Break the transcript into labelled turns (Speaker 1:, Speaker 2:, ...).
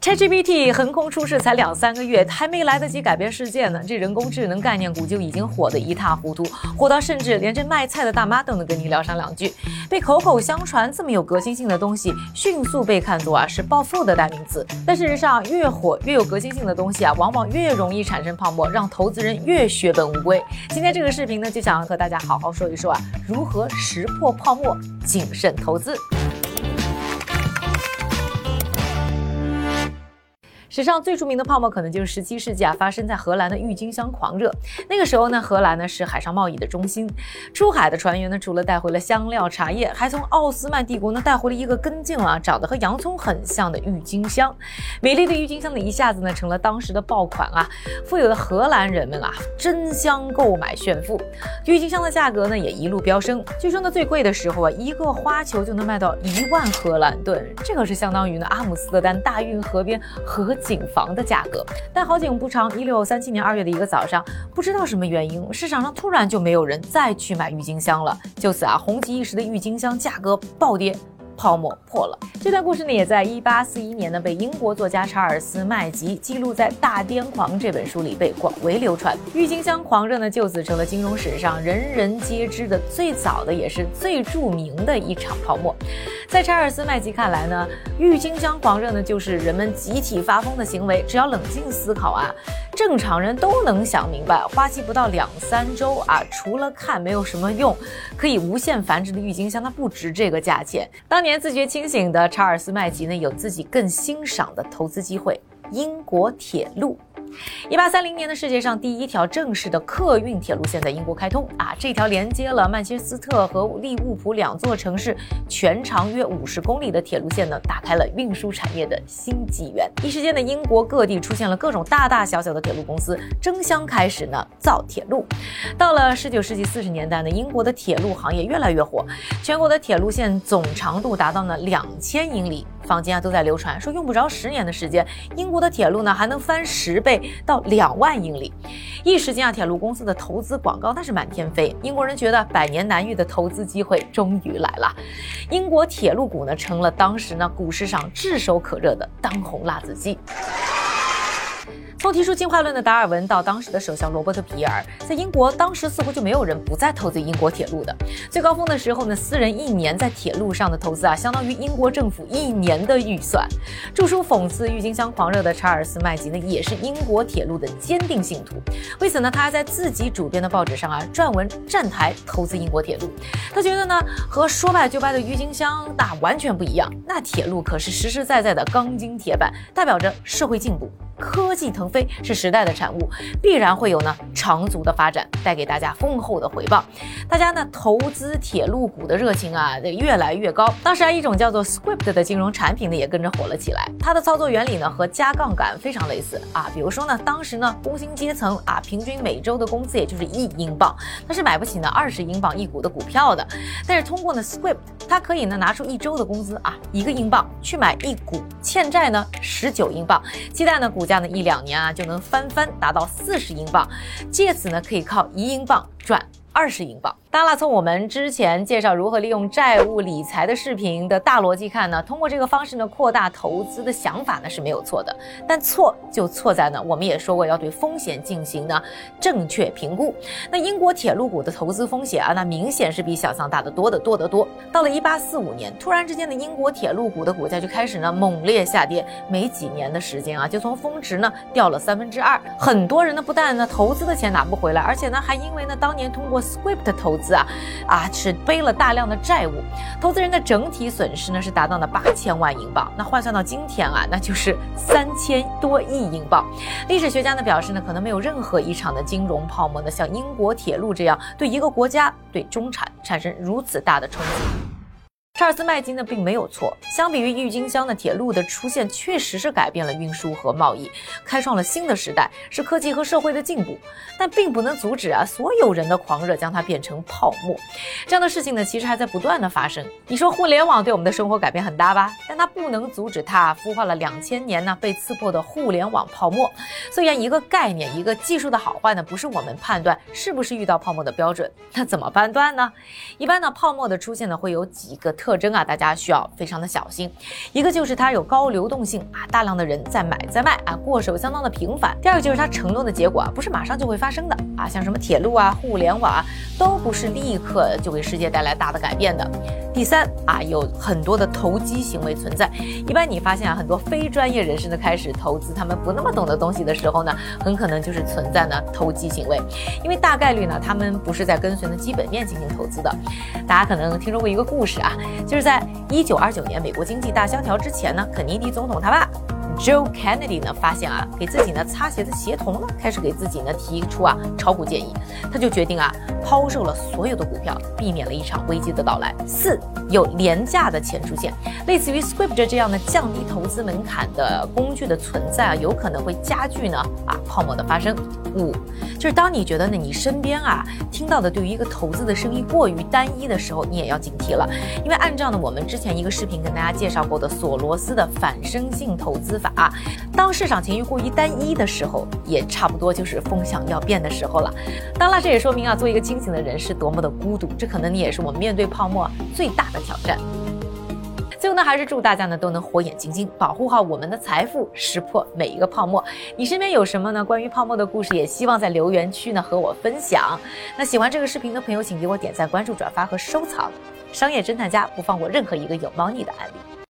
Speaker 1: ChatGPT 横空出世才两三个月，还没来得及改变世界呢，这人工智能概念股就已经火得一塌糊涂，火到甚至连这卖菜的大妈都能跟你聊上两句。被口口相传这么有革新性的东西，迅速被看作啊是暴富的代名词。但事实上，越火越有革新性的东西啊，往往越容易产生泡沫，让投资人越血本无归。今天这个视频呢，就想要和大家好好说一说啊，如何识破泡沫，谨慎投资。史上最著名的泡沫，可能就是十七世纪啊发生在荷兰的郁金香狂热。那个时候呢，荷兰呢是海上贸易的中心，出海的船员呢除了带回了香料、茶叶，还从奥斯曼帝国呢带回了一个根茎啊长得和洋葱很像的郁金香。美丽的郁金香呢一下子呢成了当时的爆款啊，富有的荷兰人们啊争相购买炫富，郁金香的价格呢也一路飙升。据说呢最贵的时候啊，一个花球就能卖到一万荷兰盾，这可是相当于呢阿姆斯特丹大运河边河。景房的价格，但好景不长，一六三七年二月的一个早上，不知道什么原因，市场上突然就没有人再去买郁金香了，就此啊，红极一时的郁金香价格暴跌。泡沫破了。这段故事呢，也在一八四一年呢，被英国作家查尔斯麦吉记录在《大癫狂》这本书里，被广为流传。郁金香狂热呢，就此成了金融史上人人皆知的最早的，也是最著名的一场泡沫。在查尔斯麦吉看来呢，郁金香狂热呢，就是人们集体发疯的行为。只要冷静思考啊。正常人都能想明白，花期不到两三周啊，除了看没有什么用，可以无限繁殖的郁金香，它不值这个价钱。当年自觉清醒的查尔斯麦吉呢，有自己更欣赏的投资机会——英国铁路。一八三零年的世界上第一条正式的客运铁路线在英国开通啊！这条连接了曼彻斯特和利物浦两座城市，全长约五十公里的铁路线呢，打开了运输产业的新纪元。一时间呢，英国各地出现了各种大大小小的铁路公司，争相开始呢造铁路。到了十九世纪四十年代呢，英国的铁路行业越来越火，全国的铁路线总长度达到了两千英里。坊间啊都在流传说，用不着十年的时间，英国的铁路呢还能翻十倍到两万英里。一时间啊，铁路公司的投资广告那是满天飞，英国人觉得百年难遇的投资机会终于来了。英国铁路股呢成了当时呢股市上炙手可热的当红辣子鸡。从提出进化论的达尔文到当时的首相罗伯特皮尔，在英国当时似乎就没有人不再投资英国铁路的。最高峰的时候呢，私人一年在铁路上的投资啊，相当于英国政府一年的预算。著书讽刺郁金香狂热的查尔斯麦吉呢，也是英国铁路的坚定信徒。为此呢，他还在自己主编的报纸上啊撰文站台投资英国铁路。他觉得呢，和说败就败的郁金香那完全不一样，那铁路可是实实在在的钢筋铁板，代表着社会进步。科技腾飞是时代的产物，必然会有呢长足的发展，带给大家丰厚的回报。大家呢投资铁路股的热情啊，这越来越高。当时啊，一种叫做 Script 的金融产品呢，也跟着火了起来。它的操作原理呢和加杠杆非常类似啊。比如说呢，当时呢工薪阶层啊，平均每周的工资也就是一英镑，他是买不起呢二十英镑一股的股票的。但是通过呢 Script，它可以呢拿出一周的工资啊，一个英镑去买一股，欠债呢十九英镑，期待呢股。这样的一两年啊，就能翻番达到四十英镑，借此呢，可以靠一英镑赚二十英镑。当然，从我们之前介绍如何利用债务理财的视频的大逻辑看呢，通过这个方式呢扩大投资的想法呢是没有错的。但错就错在呢，我们也说过要对风险进行呢正确评估。那英国铁路股的投资风险啊，那明显是比想象大得多得多得多。到了一八四五年，突然之间的英国铁路股的股价就开始呢猛烈下跌，没几年的时间啊，就从峰值呢掉了三分之二。很多人呢不但呢投资的钱拿不回来，而且呢还因为呢当年通过 Script 投资啊，啊是背了大量的债务，投资人的整体损失呢是达到了八千万英镑，那换算到今天啊，那就是三千多亿英镑。历史学家呢表示呢，可能没有任何一场的金融泡沫呢像英国铁路这样对一个国家对中产产生如此大的冲击。查尔斯麦金呢并没有错，相比于郁金香的铁路的出现，确实是改变了运输和贸易，开创了新的时代，是科技和社会的进步。但并不能阻止啊所有人的狂热将它变成泡沫。这样的事情呢，其实还在不断的发生。你说互联网对我们的生活改变很大吧？但它不能阻止它孵化了两千年呢被刺破的互联网泡沫。虽然一个概念、一个技术的好坏呢，不是我们判断是不是遇到泡沫的标准。那怎么判断呢？一般呢，泡沫的出现呢会有几个特。特征啊，大家需要非常的小心。一个就是它有高流动性啊，大量的人在买在卖啊，过手相当的频繁。第二个就是它承诺的结果啊，不是马上就会发生的啊，像什么铁路啊、互联网啊，都不是立刻就给世界带来大的改变的。第三啊，有很多的投机行为存在。一般你发现啊，很多非专业人士的开始投资他们不那么懂的东西的时候呢，很可能就是存在呢投机行为，因为大概率呢他们不是在跟随呢基本面进行投资的。大家可能听说过一个故事啊，就是在一九二九年美国经济大萧条之前呢，肯尼迪总统他爸。Joe Kennedy 呢，发现啊，给自己呢擦鞋的鞋童呢，开始给自己呢提出啊炒股建议，他就决定啊抛售了所有的股票，避免了一场危机的到来。四有廉价的钱出现，类似于 Script 这样的降低投资门槛的工具的存在啊，有可能会加剧呢啊泡沫的发生。五就是当你觉得呢你身边啊听到的对于一个投资的声音过于单一的时候，你也要警惕了，因为按照呢我们之前一个视频跟大家介绍过的索罗斯的反生性投资法。啊，当市场情绪过于单一的时候，也差不多就是风向要变的时候了。当然，这也说明啊，做一个清醒的人是多么的孤独。这可能你也是我们面对泡沫最大的挑战。最后呢，还是祝大家呢都能火眼金睛，保护好我们的财富，识破每一个泡沫。你身边有什么呢？关于泡沫的故事，也希望在留言区呢和我分享。那喜欢这个视频的朋友，请给我点赞、关注、转发和收藏。商业侦探家不放过任何一个有猫腻的案例。